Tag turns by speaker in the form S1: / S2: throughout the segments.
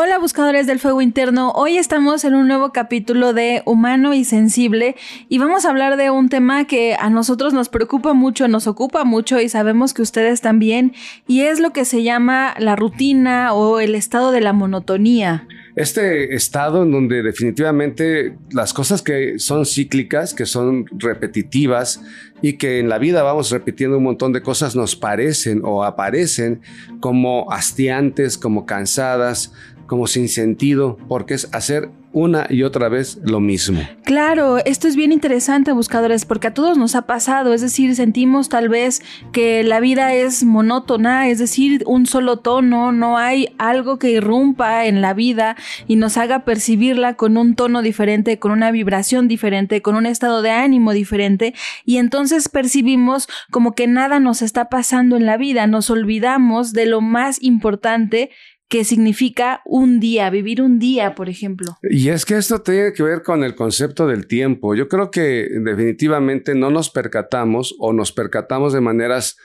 S1: Hola buscadores del fuego interno, hoy estamos en un nuevo capítulo de Humano y Sensible y vamos a hablar de un tema que a nosotros nos preocupa mucho, nos ocupa mucho y sabemos que ustedes también y es lo que se llama la rutina o el estado de la monotonía.
S2: Este estado en donde definitivamente las cosas que son cíclicas, que son repetitivas y que en la vida vamos repitiendo un montón de cosas nos parecen o aparecen como hastiantes, como cansadas, como sin sentido, porque es hacer una y otra vez lo mismo.
S1: Claro, esto es bien interesante, buscadores, porque a todos nos ha pasado, es decir, sentimos tal vez que la vida es monótona, es decir, un solo tono, no hay algo que irrumpa en la vida y nos haga percibirla con un tono diferente, con una vibración diferente, con un estado de ánimo diferente, y entonces percibimos como que nada nos está pasando en la vida, nos olvidamos de lo más importante que significa un día, vivir un día, por ejemplo.
S2: Y es que esto tiene que ver con el concepto del tiempo. Yo creo que definitivamente no nos percatamos o nos percatamos de maneras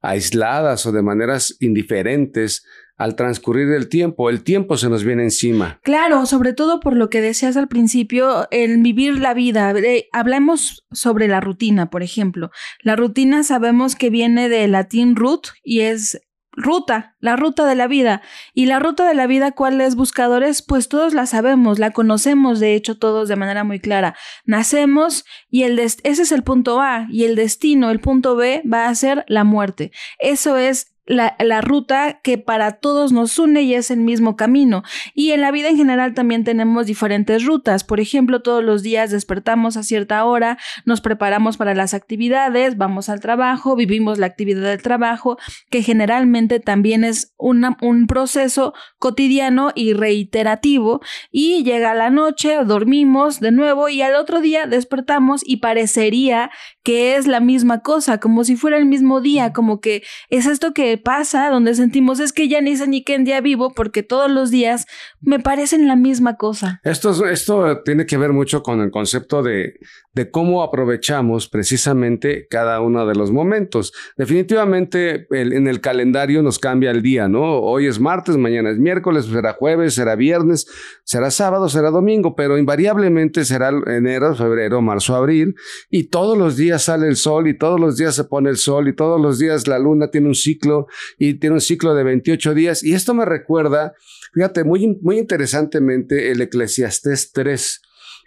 S2: aisladas o de maneras indiferentes al transcurrir el tiempo. El tiempo se nos viene encima.
S1: Claro, sobre todo por lo que decías al principio, el vivir la vida. hablemos sobre la rutina, por ejemplo. La rutina sabemos que viene del latín root y es ruta, la ruta de la vida. Y la ruta de la vida, ¿cuál es, buscadores? Pues todos la sabemos, la conocemos, de hecho, todos de manera muy clara. Nacemos y el ese es el punto A, y el destino, el punto B, va a ser la muerte. Eso es la, la, ruta que para todos nos une y es el mismo camino. Y en la vida en general también tenemos diferentes rutas. Por ejemplo, todos los días despertamos a cierta hora, nos preparamos para las actividades, vamos al trabajo, vivimos la actividad del trabajo, que generalmente también es un proceso cotidiano y reiterativo. Y llega la noche, dormimos de nuevo y al otro día despertamos y parecería que es la misma cosa, como si fuera el mismo día, como que es esto que pasa, donde sentimos es que ya ni sé ni qué día vivo porque todos los días me parecen la misma cosa.
S2: Esto, esto tiene que ver mucho con el concepto de, de cómo aprovechamos precisamente cada uno de los momentos. Definitivamente en el calendario nos cambia el día, ¿no? Hoy es martes, mañana es miércoles, será jueves, será viernes, será sábado, será domingo, pero invariablemente será enero, febrero, marzo, abril y todos los días sale el sol y todos los días se pone el sol y todos los días la luna tiene un ciclo y tiene un ciclo de 28 días. Y esto me recuerda, fíjate, muy, muy interesantemente el Eclesiastés 3.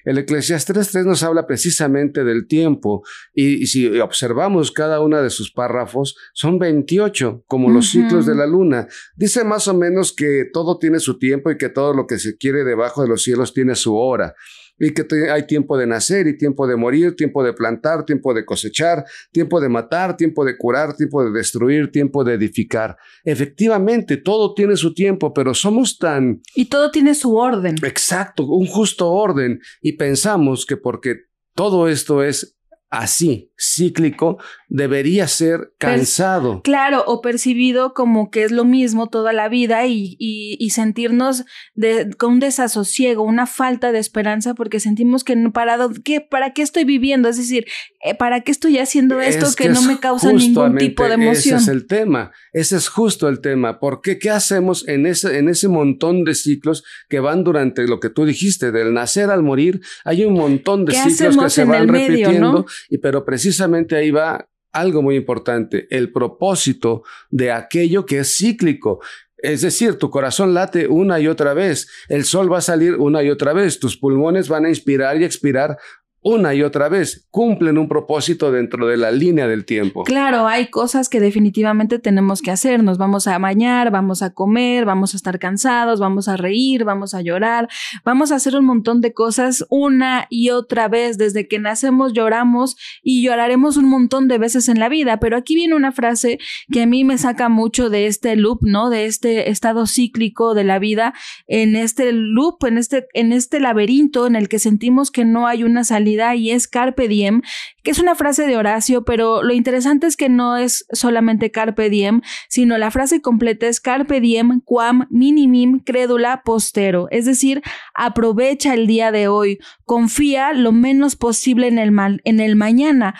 S2: El Eclesiastés 3 nos habla precisamente del tiempo y, si observamos cada una de sus párrafos, son 28, como los ciclos de la luna. Dice más o menos que todo tiene su tiempo y que todo lo que se quiere debajo de los cielos tiene su hora y que hay tiempo de nacer y tiempo de morir, tiempo de plantar, tiempo de cosechar, tiempo de matar, tiempo de curar, tiempo de destruir, tiempo de edificar. Efectivamente, todo tiene su tiempo, pero somos tan...
S1: Y todo tiene su orden.
S2: Exacto, un justo orden. Y pensamos que porque todo esto es así, cíclico, debería ser cansado.
S1: claro, o percibido como que es lo mismo toda la vida y, y, sentirnos de, con un desasosiego, una falta de esperanza porque sentimos que no parado, ¿qué, ¿para qué estoy viviendo? Es decir, eh, ¿para qué estoy haciendo esto que, no me causa ningún tipo de emoción?
S2: Ese es el tema, ese es justo el tema. porque qué? hacemos en ese, en ese montón de ciclos que van durante lo que tú dijiste, del nacer al morir? Hay un montón de ciclos que se van repitiendo, y, pero precisamente ahí va algo muy importante, el propósito de aquello que es cíclico. Es decir, tu corazón late una y otra vez, el sol va a salir una y otra vez, tus pulmones van a inspirar y expirar una y otra vez, cumplen un propósito dentro de la línea del tiempo.
S1: Claro, hay cosas que definitivamente tenemos que hacer. Nos vamos a bañar, vamos a comer, vamos a estar cansados, vamos a reír, vamos a llorar, vamos a hacer un montón de cosas una y otra vez. Desde que nacemos lloramos y lloraremos un montón de veces en la vida. Pero aquí viene una frase que a mí me saca mucho de este loop, ¿no? De este estado cíclico de la vida, en este loop, en este, en este laberinto en el que sentimos que no hay una salida y es carpe diem, que es una frase de Horacio, pero lo interesante es que no es solamente carpe diem, sino la frase completa es carpe diem quam minimum credula postero, es decir, aprovecha el día de hoy, confía lo menos posible en el, en el mañana.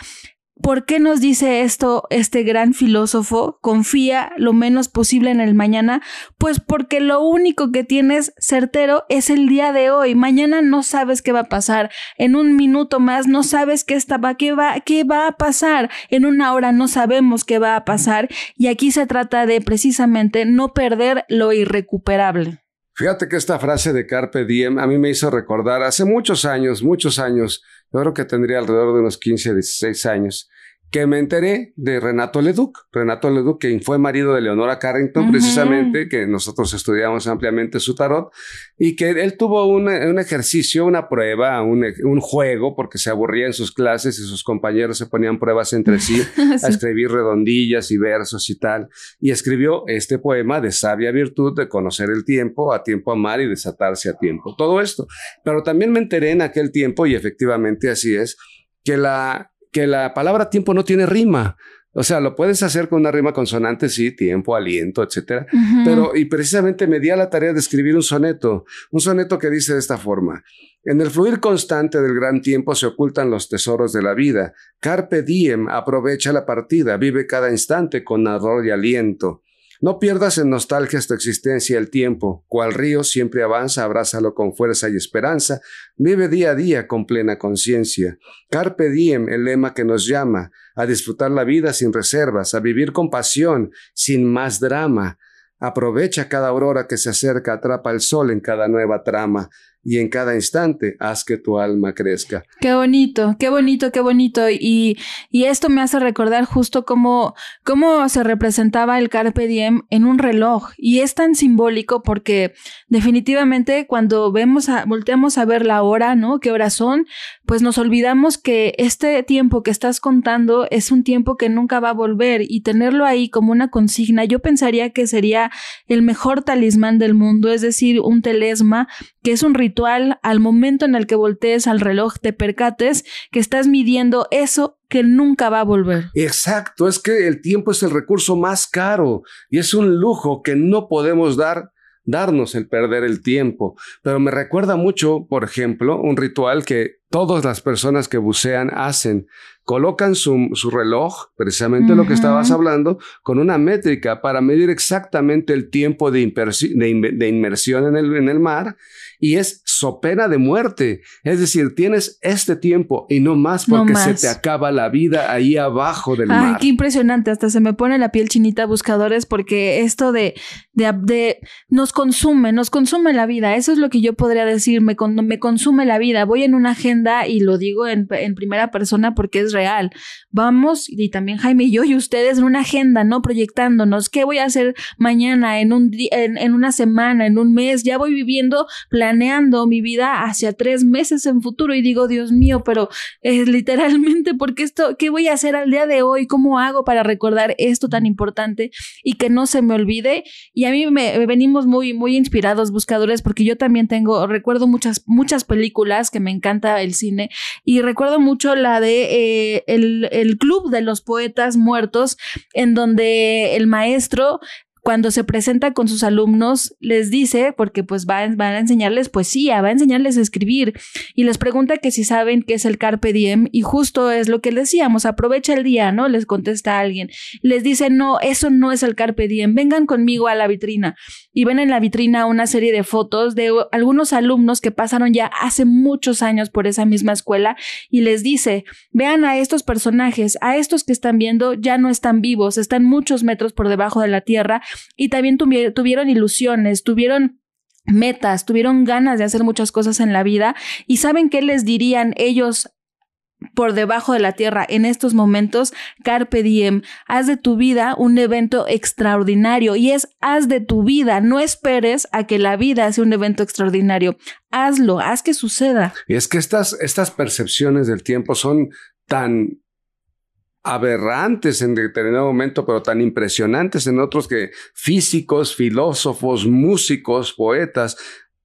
S1: ¿Por qué nos dice esto este gran filósofo? Confía lo menos posible en el mañana, pues porque lo único que tienes certero es el día de hoy. Mañana no sabes qué va a pasar. En un minuto más no sabes qué, está, qué, va, qué va a pasar. En una hora no sabemos qué va a pasar. Y aquí se trata de precisamente no perder lo irrecuperable.
S2: Fíjate que esta frase de Carpe Diem a mí me hizo recordar hace muchos años, muchos años, yo creo que tendría alrededor de unos 15, 16 años, que me enteré de Renato Leduc. Renato Leduc, que fue marido de Leonora Carrington, precisamente, que nosotros estudiamos ampliamente su tarot, y que él tuvo un, ejercicio, una prueba, un, juego, porque se aburría en sus clases y sus compañeros se ponían pruebas entre sí, a escribir redondillas y versos y tal, y escribió este poema de sabia virtud de conocer el tiempo, a tiempo amar y desatarse a tiempo. Todo esto. Pero también me enteré en aquel tiempo, y efectivamente así es, que la que la palabra tiempo no tiene rima. O sea, lo puedes hacer con una rima consonante, sí, tiempo, aliento, etcétera. Pero, y precisamente me di a la tarea de escribir un soneto, un soneto que dice de esta forma: En el fluir constante del gran tiempo se ocultan los tesoros de la vida. Carpe diem, aprovecha la partida, vive cada instante con ardor y aliento. No pierdas en nostalgia tu existencia el tiempo, cual río siempre avanza, abrázalo con fuerza y esperanza, vive día a día con plena conciencia. Carpe diem, el lema que nos llama, a disfrutar la vida sin reservas, a vivir con pasión, sin más drama. Aprovecha cada aurora que se acerca, atrapa el sol en cada nueva trama y en cada instante haz que tu alma crezca.
S1: Qué bonito, qué bonito, qué bonito. Y, y esto me hace recordar justo cómo, cómo se representaba el Carpe Diem en un reloj. Y es tan simbólico porque definitivamente cuando vemos a, volteamos a ver la hora, ¿no? ¿Qué horas son? Pues nos olvidamos que este tiempo que estás contando es un tiempo que nunca va a volver y tenerlo ahí como una consigna, yo pensaría que sería el mejor talismán del mundo, es decir, un telesma, que es un ritual al momento en el que voltees al reloj te percates que estás midiendo eso que nunca va a volver.
S2: Exacto, es que el tiempo es el recurso más caro y es un lujo que no podemos dar darnos el perder el tiempo. Pero me recuerda mucho, por ejemplo, un ritual que todas las personas que bucean hacen. Colocan su, reloj, precisamente lo que estabas hablando, con una métrica para medir exactamente el tiempo de, de, inmersión en el, en el mar y es so pena de muerte. Es decir, tienes este tiempo y no más porque se te acaba la vida ahí abajo del Ay, mar.
S1: Qué impresionante, hasta se me pone la piel chinita buscadores porque esto de, de, nos consume, nos consume la vida. Eso es lo que yo podría decir, me, me consume la vida. Voy en una agenda y lo digo en, primera persona porque es real. Vamos, y también Jaime y yo y ustedes en una agenda, ¿no? Proyectándonos, ¿qué voy a hacer mañana, en, un en, en una semana, en un mes? Ya voy viviendo planeando mi vida hacia tres meses en futuro y digo, Dios mío, pero es literalmente, porque esto, ¿qué voy a hacer al día de hoy? ¿Cómo hago para recordar esto tan importante y que no se me olvide? Y a mí me, venimos muy, muy inspirados buscadores porque yo también tengo, recuerdo muchas, muchas películas que me encanta el cine y recuerdo mucho la de eh, el, Club de los Poetas Muertos en donde el maestro cuando se presenta con sus alumnos, les dice, porque pues va, a enseñarles poesía, va a enseñarles a escribir, y les pregunta que si saben qué es el carpe diem, y justo es lo que decíamos, aprovecha el día, ¿no? Les contesta alguien. Les dice, no, eso no es el carpe diem, vengan conmigo a la vitrina. Y ven en la vitrina una serie de fotos de algunos alumnos que pasaron ya hace muchos años por esa misma escuela, y les dice, vean a estos personajes, a estos que están viendo, ya no están vivos, están muchos metros por debajo de la tierra, y también tuvieron ilusiones, tuvieron metas, tuvieron ganas de hacer muchas cosas en la vida y saben qué les dirían ellos por debajo de la tierra en estos momentos, Carpe Diem, haz de tu vida un evento extraordinario y es haz de tu vida, no esperes a que la vida sea un evento extraordinario, hazlo, haz que suceda.
S2: Y es que estas, estas percepciones del tiempo son tan aberrantes en determinado momento, pero tan impresionantes en otros que físicos, filósofos, músicos, poetas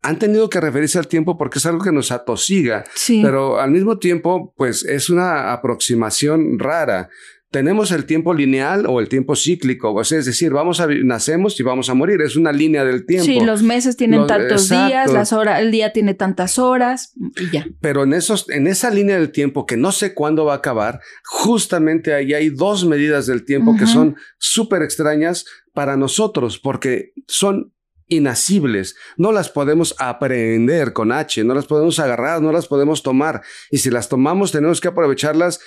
S2: han tenido que referirse al tiempo porque es algo que nos atosiga, pero al mismo tiempo, pues es una aproximación rara. Tenemos el tiempo lineal o el tiempo cíclico, o sea, es decir, vamos a nacemos y vamos a morir, es una línea del tiempo.
S1: Sí, los meses tienen tantos días, las horas, el día tiene tantas horas y ya.
S2: Pero en esos en esa línea del tiempo que no sé cuándo va a acabar, justamente ahí hay dos medidas del tiempo que son súper extrañas para nosotros porque son inasibles, no las podemos aprender con H, no las podemos agarrar, no las podemos tomar y si las tomamos tenemos que aprovecharlas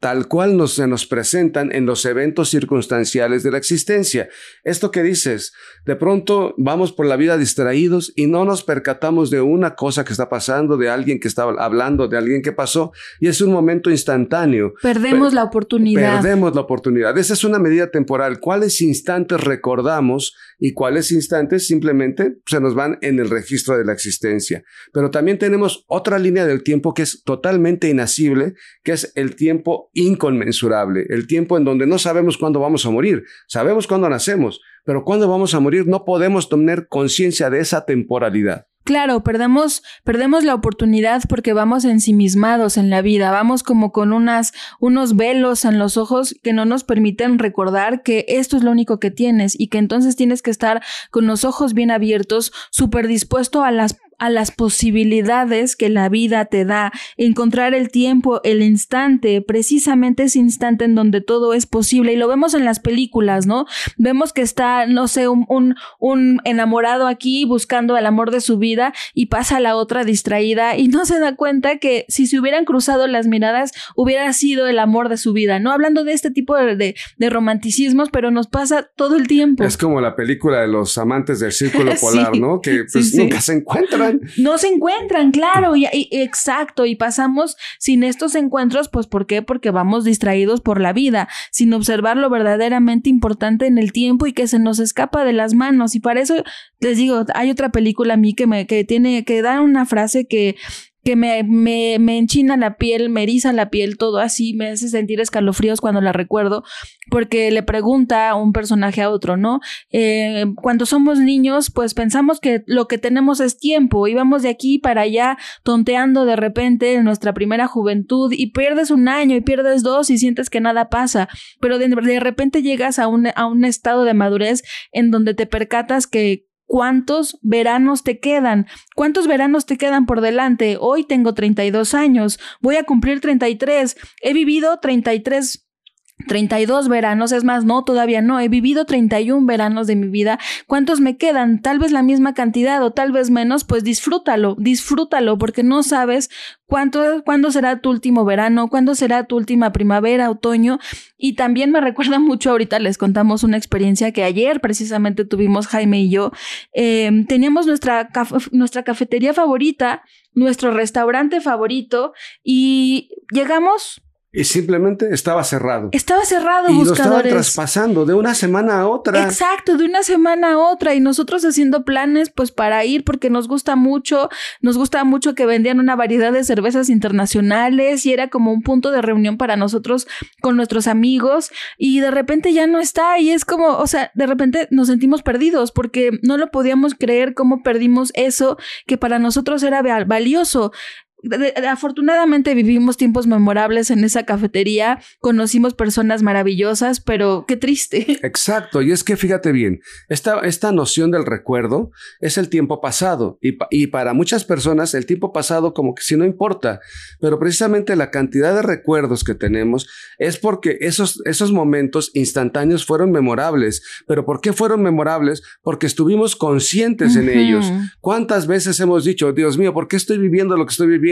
S2: tal cual nos, se nos presentan en los eventos circunstanciales de la existencia. Esto que dices, de pronto vamos por la vida distraídos y no nos percatamos de una cosa que está pasando, de alguien que está hablando, de alguien que pasó, y es un momento instantáneo.
S1: Perdemos la oportunidad.
S2: Perdemos la oportunidad. Esa es una medida temporal. ¿Cuáles instantes recordamos y cuáles instantes simplemente se nos van en el registro de la existencia? Pero también tenemos otra línea del tiempo que es totalmente inasible, que es el tiempo inconmensurable, el tiempo en donde no sabemos cuándo vamos a morir, sabemos cuándo nacemos, pero cuándo vamos a morir no podemos tener conciencia de esa temporalidad.
S1: Claro, perdemos, perdemos la oportunidad porque vamos ensimismados en la vida, vamos como con unas, unos velos en los ojos que no nos permiten recordar que esto es lo único que tienes y que entonces tienes que estar con los ojos bien abiertos, súper dispuesto a las a las posibilidades que la vida te da, encontrar el tiempo, el instante, precisamente ese instante en donde todo es posible. Y lo vemos en las películas, ¿no? Vemos que está, no sé, un, un, enamorado aquí buscando el amor de su vida y pasa la otra distraída y no se da cuenta que si se hubieran cruzado las miradas hubiera sido el amor de su vida, ¿no? Hablando de este tipo de, de, romanticismos, pero nos pasa todo el tiempo.
S2: Es como la película de los amantes del círculo polar, ¿no? Que pues nunca se encuentran.
S1: No se encuentran, claro, y, exacto, y pasamos sin estos encuentros, pues ¿por qué? Porque vamos distraídos por la vida, sin observar lo verdaderamente importante en el tiempo y que se nos escapa de las manos. Y para eso les digo, hay otra película a mí que me que tiene que dar una frase que que me, me, me, enchina la piel, me eriza la piel, todo así, me hace sentir escalofríos cuando la recuerdo, porque le pregunta un personaje a otro, ¿no? Eh, cuando somos niños, pues pensamos que lo que tenemos es tiempo, y vamos de aquí para allá tonteando de repente en nuestra primera juventud y pierdes un año y pierdes dos y sientes que nada pasa, pero de, de repente llegas a un, a un estado de madurez en donde te percatas que ¿Cuántos veranos te quedan? ¿Cuántos veranos te quedan por delante? Hoy tengo 32 años, voy a cumplir 33, he vivido 33 32 veranos, es más, no, todavía no, he vivido 31 veranos de mi vida. ¿Cuántos me quedan? Tal vez la misma cantidad o tal vez menos, pues disfrútalo, disfrútalo, porque no sabes cuánto, cuándo será tu último verano, cuándo será tu última primavera, otoño. Y también me recuerda mucho, ahorita les contamos una experiencia que ayer precisamente tuvimos Jaime y yo. Em, teníamos nuestra, nuestra cafetería favorita, nuestro restaurante favorito y llegamos
S2: y simplemente estaba cerrado.
S1: Estaba cerrado,
S2: y lo estaba traspasando de una semana a otra.
S1: Exacto, de una semana a otra. Y nosotros haciendo planes, pues para ir, porque nos gusta mucho. Nos gusta mucho que vendían una variedad de cervezas internacionales y era como un punto de reunión para nosotros con nuestros amigos. Y de repente ya no está. Y es como, o sea, de repente nos sentimos perdidos porque no lo podíamos creer cómo perdimos eso que para nosotros era valioso afortunadamente vivimos tiempos memorables en esa cafetería, conocimos personas maravillosas, pero qué triste.
S2: Exacto, y es que fíjate bien, esta, esta noción del recuerdo es el tiempo pasado y, y, para muchas personas el tiempo pasado como que si no importa, pero precisamente la cantidad de recuerdos que tenemos es porque esos, esos momentos instantáneos fueron memorables, pero ¿por qué fueron memorables? Porque estuvimos conscientes en ellos. ¿Cuántas veces hemos dicho, Dios mío, ¿por qué estoy viviendo lo que estoy viviendo?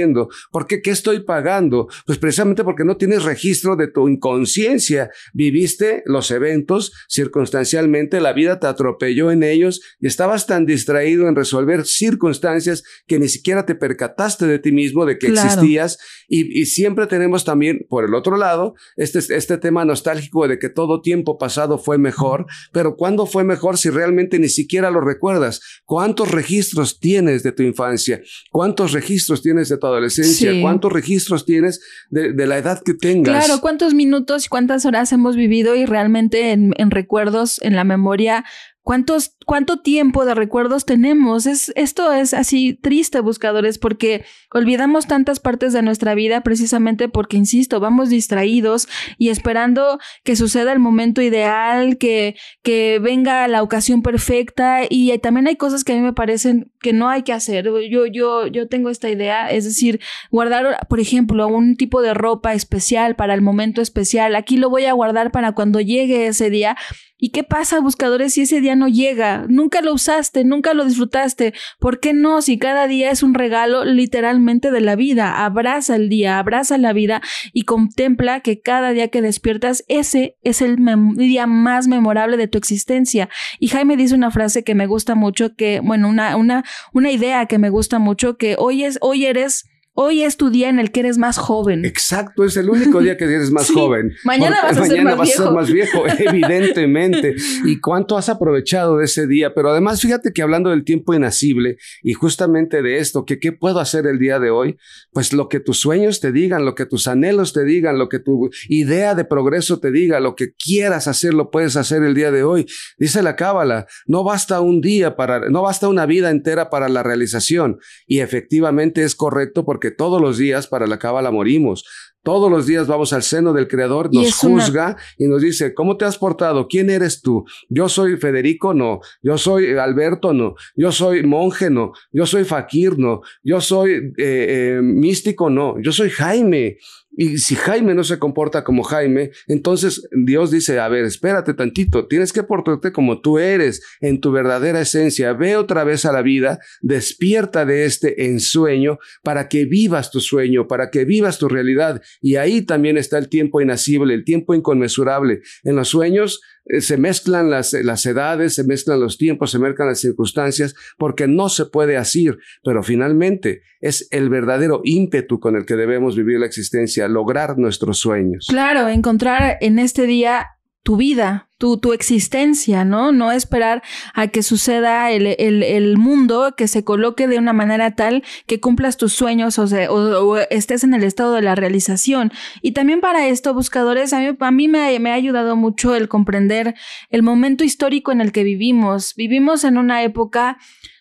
S2: ¿Por qué? ¿Qué estoy pagando? Pues precisamente porque no tienes registro de tu inconsciencia. Viviste los eventos circunstancialmente, la vida te atropelló en ellos y estabas tan distraído en resolver circunstancias que ni siquiera te percataste de ti mismo, de que existías. Y, siempre tenemos también, por el otro lado, este, este tema nostálgico de que todo tiempo pasado fue mejor, pero ¿cuándo fue mejor si realmente ni siquiera lo recuerdas? ¿Cuántos registros tienes de tu infancia? ¿Cuántos registros tienes de tu adolescencia, cuántos registros tienes de, la edad que tengas.
S1: Claro, cuántos minutos y cuántas horas hemos vivido y realmente en, recuerdos, en la memoria, ¿Cuántos, ¿Cuánto tiempo de recuerdos tenemos? Es, esto es así triste, buscadores, porque olvidamos tantas partes de nuestra vida precisamente porque, insisto, vamos distraídos y esperando que suceda el momento ideal, que, que venga la ocasión perfecta y también hay cosas que a mí me parecen que no hay que hacer. Yo, yo, yo tengo esta idea, es decir, guardar, por ejemplo, un tipo de ropa especial para el momento especial. Aquí lo voy a guardar para cuando llegue ese día ¿Y qué pasa, buscadores, si ese día no llega? Nunca lo usaste, nunca lo disfrutaste. ¿Por qué no? Si cada día es un regalo literalmente de la vida. Abraza el día, abraza la vida y contempla que cada día que despiertas, ese es el día más memorable de tu existencia. Y Jaime dice una frase que me gusta mucho, que, bueno, una, una, una idea que me gusta mucho, que hoy es, hoy eres Hoy es tu día en el que eres más joven.
S2: Exacto, es el único día que eres más joven.
S1: Mañana vas, a, ser mañana vas a ser
S2: más viejo, evidentemente. ¿Y cuánto has aprovechado de ese día? Pero además, fíjate que hablando del tiempo inacible y justamente de esto, que qué puedo hacer el día de hoy, pues lo que tus sueños te digan, lo que tus anhelos te digan, lo que tu idea de progreso te diga, lo que quieras hacer, lo puedes hacer el día de hoy. Dice la cábala, no basta un día para, no basta una vida entera para la realización. Y efectivamente es correcto porque todos los días para la cábala morimos. Todos los días vamos al seno del Creador, nos juzga y nos dice, ¿cómo te has portado? ¿Quién eres tú? Yo soy Federico, no. Yo soy Alberto, no. Yo soy monje, no. Yo soy Fakir, no. Yo soy eh, eh, místico, no. Yo soy Jaime. Y si Jaime no se comporta como Jaime, entonces Dios dice, a ver, espérate tantito, tienes que portarte como tú eres, en tu verdadera esencia. Ve otra vez a la vida, despierta de este ensueño para que vivas tu sueño, para que vivas tu realidad. Y ahí también está el tiempo inacible, el tiempo inconmensurable. En los sueños eh, se mezclan las, las edades, se mezclan los tiempos, se mezclan las circunstancias, porque no se puede asir, pero finalmente es el verdadero ímpetu con el que debemos vivir la existencia, lograr nuestros sueños.
S1: Claro, encontrar en este día tu vida, tu, tu existencia, ¿no? No esperar a que suceda el, el, el, mundo, que se coloque de una manera tal que cumplas tus sueños o, o, estés en el estado de la realización. Y también para esto, buscadores, a mí, a mí me, me ha ayudado mucho el comprender el momento histórico en el que vivimos. Vivimos en una época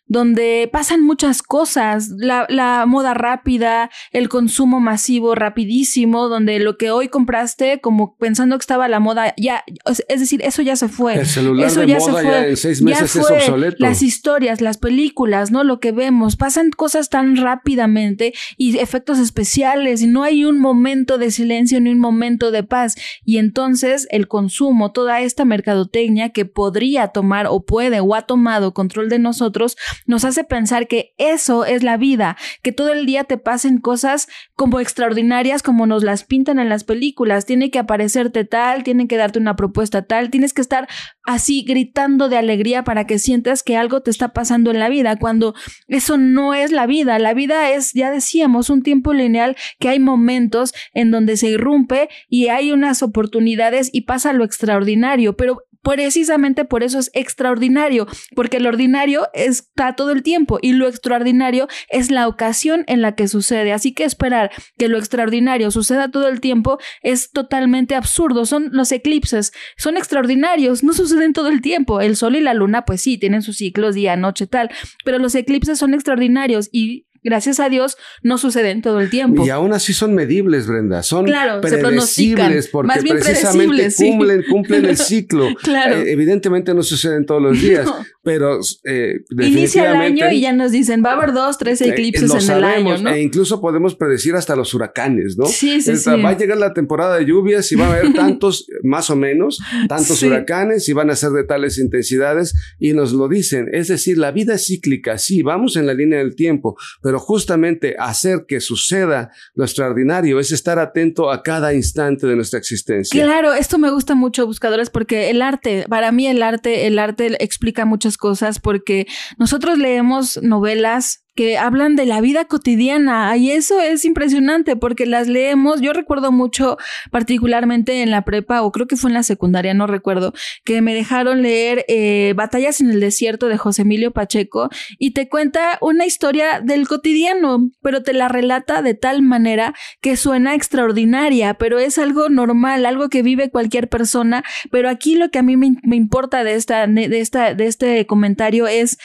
S1: donde pasan muchas cosas, la, la, moda rápida, el consumo masivo rapidísimo, donde lo que hoy compraste como pensando que estaba la moda, ya, es decir, eso ya se fue.
S2: El celular
S1: eso
S2: de
S1: ya
S2: moda
S1: se fue.
S2: ya seis meses es obsoleto.
S1: Las historias, las películas, ¿no? Lo que vemos, pasan cosas tan rápidamente y efectos especiales y no hay un momento de silencio ni un momento de paz. Y entonces el consumo, toda esta mercadotecnia que podría tomar o puede o ha tomado control de nosotros, nos hace pensar que eso es la vida, que todo el día te pasen cosas como extraordinarias como nos las pintan en las películas. Tiene que aparecerte tal, tienen que darte una propuesta tal, tienes que estar así gritando de alegría para que sientas que algo te está pasando en la vida, cuando eso no es la vida. La vida es, ya decíamos, un tiempo lineal que hay momentos en donde se irrumpe y hay unas oportunidades y pasa lo extraordinario, pero Precisamente por eso es extraordinario, porque el ordinario está todo el tiempo y lo extraordinario es la ocasión en la que sucede. Así que esperar que lo extraordinario suceda todo el tiempo es totalmente absurdo. Son los eclipses, son extraordinarios, no suceden todo el tiempo. El sol y la luna, pues sí, tienen sus ciclos día, noche, tal, pero los eclipses son extraordinarios y gracias a Dios, no suceden todo el tiempo.
S2: Y aún así son medibles, Brenda. Son
S1: claro,
S2: predecibles porque
S1: Más bien
S2: precisamente cumplen, cumplen el ciclo.
S1: claro.
S2: Eh, evidentemente no suceden todos los días, no. Pero eh,
S1: Inicia el año y ya nos dicen, va a haber dos, tres eclipses
S2: eh,
S1: en
S2: sabemos,
S1: el año, ¿no?
S2: E incluso podemos predecir hasta los huracanes, ¿no?
S1: Sí, sí,
S2: Esta,
S1: sí.
S2: Va a llegar la temporada de lluvias y va a haber tantos, más o menos, tantos
S1: Sí.
S2: huracanes y van a ser de tales intensidades y nos lo dicen. Es decir, la vida es cíclica, sí, vamos en la línea del tiempo, pero justamente hacer que suceda lo extraordinario es estar atento a cada instante de nuestra existencia.
S1: Claro, esto me gusta mucho, buscadores, porque el arte, para mí el arte, el arte explica muchas cosas, porque nosotros leemos novelas que hablan de la vida cotidiana y eso es impresionante porque las leemos. Yo recuerdo mucho, particularmente en la prepa o creo que fue en la secundaria, no recuerdo, que me dejaron leer eh, Batallas en el Desierto de José Emilio Pacheco y te cuenta una historia del cotidiano, pero te la relata de tal manera que suena extraordinaria, pero es algo normal, algo que vive cualquier persona. Pero aquí lo que a mí me, me importa de, esta, de, esta, de este comentario es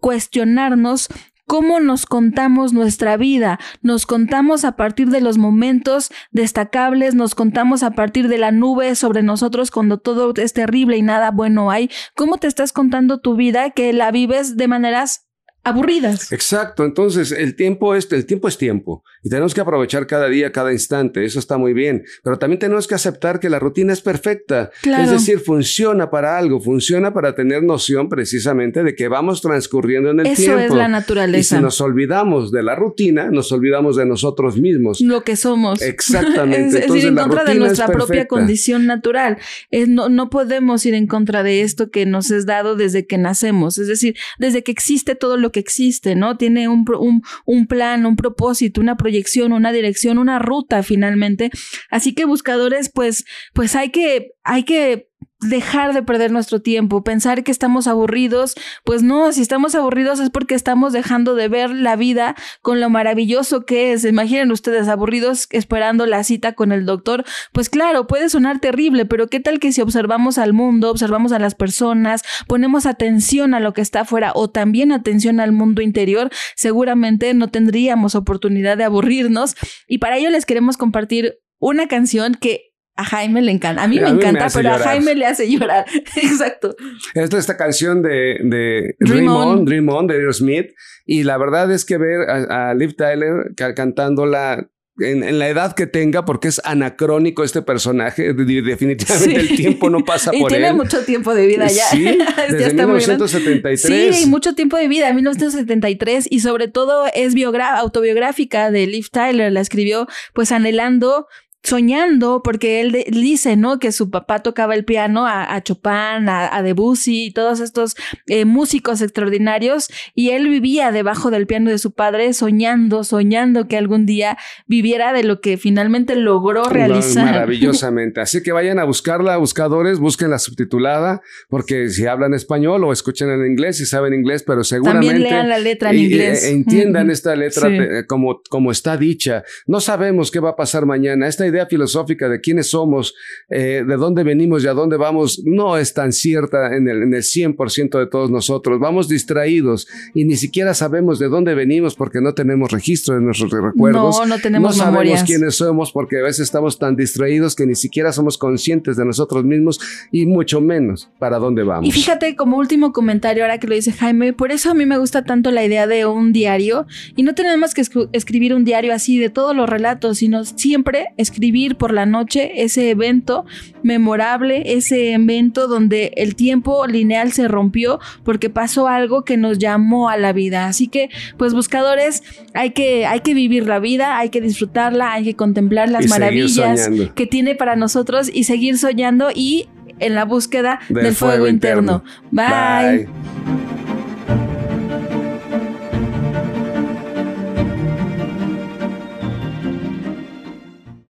S1: cuestionarnos cómo nos contamos nuestra vida. Nos contamos a partir de los momentos destacables, nos contamos a partir de la nube sobre nosotros cuando todo es terrible y nada bueno hay. ¿Cómo te estás contando tu vida que la vives de maneras aburridas.
S2: Exacto, entonces el tiempo es el tiempo es tiempo y tenemos que aprovechar cada día, cada instante, eso está muy bien, pero también tenemos que aceptar que la rutina es perfecta, es decir, funciona para algo, funciona para tener noción precisamente de que vamos transcurriendo en el tiempo.
S1: Eso es la naturaleza.
S2: Y si nos olvidamos de la rutina, nos olvidamos de nosotros mismos.
S1: Lo que somos.
S2: Exactamente.
S1: es, ir en contra de nuestra propia condición natural. no, no podemos ir en contra de esto que nos es dado desde que nacemos, es decir, desde que existe todo lo que existe, ¿no? Tiene un, un, un plan, un propósito, una proyección, una dirección, una ruta finalmente. Así que buscadores, pues, pues hay que, hay que dejar de perder nuestro tiempo, pensar que estamos aburridos, pues no, si estamos aburridos es porque estamos dejando de ver la vida con lo maravilloso que es. Imaginen ustedes aburridos esperando la cita con el doctor, pues claro, puede sonar terrible, pero ¿qué tal que si observamos al mundo, observamos a las personas, ponemos atención a lo que está afuera o también atención al mundo interior, seguramente no tendríamos oportunidad de aburrirnos y para ello les queremos compartir una canción que a Jaime le encanta. A mí me encanta, pero a Jaime le hace llorar. Exacto.
S2: Es esta canción de, de Dream, On, Dream On de Aerosmith. Y la verdad es que ver a, Liv Tyler cantándola en, en, la edad que tenga, porque es anacrónico este personaje. Definitivamente el tiempo no pasa por
S1: él. Y
S2: tiene
S1: mucho tiempo de vida ya.
S2: Sí, desde 1973.
S1: Sí, mucho tiempo de vida, 1973. Y sobre todo es autobiográfica de Liv Tyler. La escribió pues anhelando soñando, porque él, dice, ¿no? Que su papá tocaba el piano a, Chopin, a, Debussy y todos estos eh, músicos extraordinarios, y él vivía debajo del piano de su padre, soñando, soñando que algún día viviera de lo que finalmente logró realizar.
S2: Maravillosamente. Así que vayan a buscarla, buscadores, busquen la subtitulada, porque si hablan español o escuchen en inglés, si saben inglés, pero seguramente.
S1: También lean la letra en inglés.
S2: entiendan esta letra como, como está dicha. No sabemos qué va a pasar mañana. Esta idea filosófica de quiénes somos, eh, de dónde venimos y a dónde vamos, no es tan cierta en el, en el 100% de todos nosotros. Vamos distraídos y ni siquiera sabemos de dónde venimos porque no tenemos registro de nuestros recuerdos.
S1: No, no tenemos
S2: No
S1: sabemos
S2: quiénes somos porque a veces estamos tan distraídos que ni siquiera somos conscientes de nosotros mismos y mucho menos para dónde vamos.
S1: Y fíjate, como último comentario, ahora que lo dice Jaime, por eso a mí me gusta tanto la idea de un diario y no tenemos que escribir un diario así de todos los relatos, sino siempre escribir vivir por la noche ese evento memorable, ese evento donde el tiempo lineal se rompió porque pasó algo que nos llamó a la vida. Así que, pues buscadores, hay que, hay que vivir la vida, hay que disfrutarla, hay que contemplar las maravillas que tiene para nosotros y seguir soñando y en la búsqueda del, fuego, interno. Bye.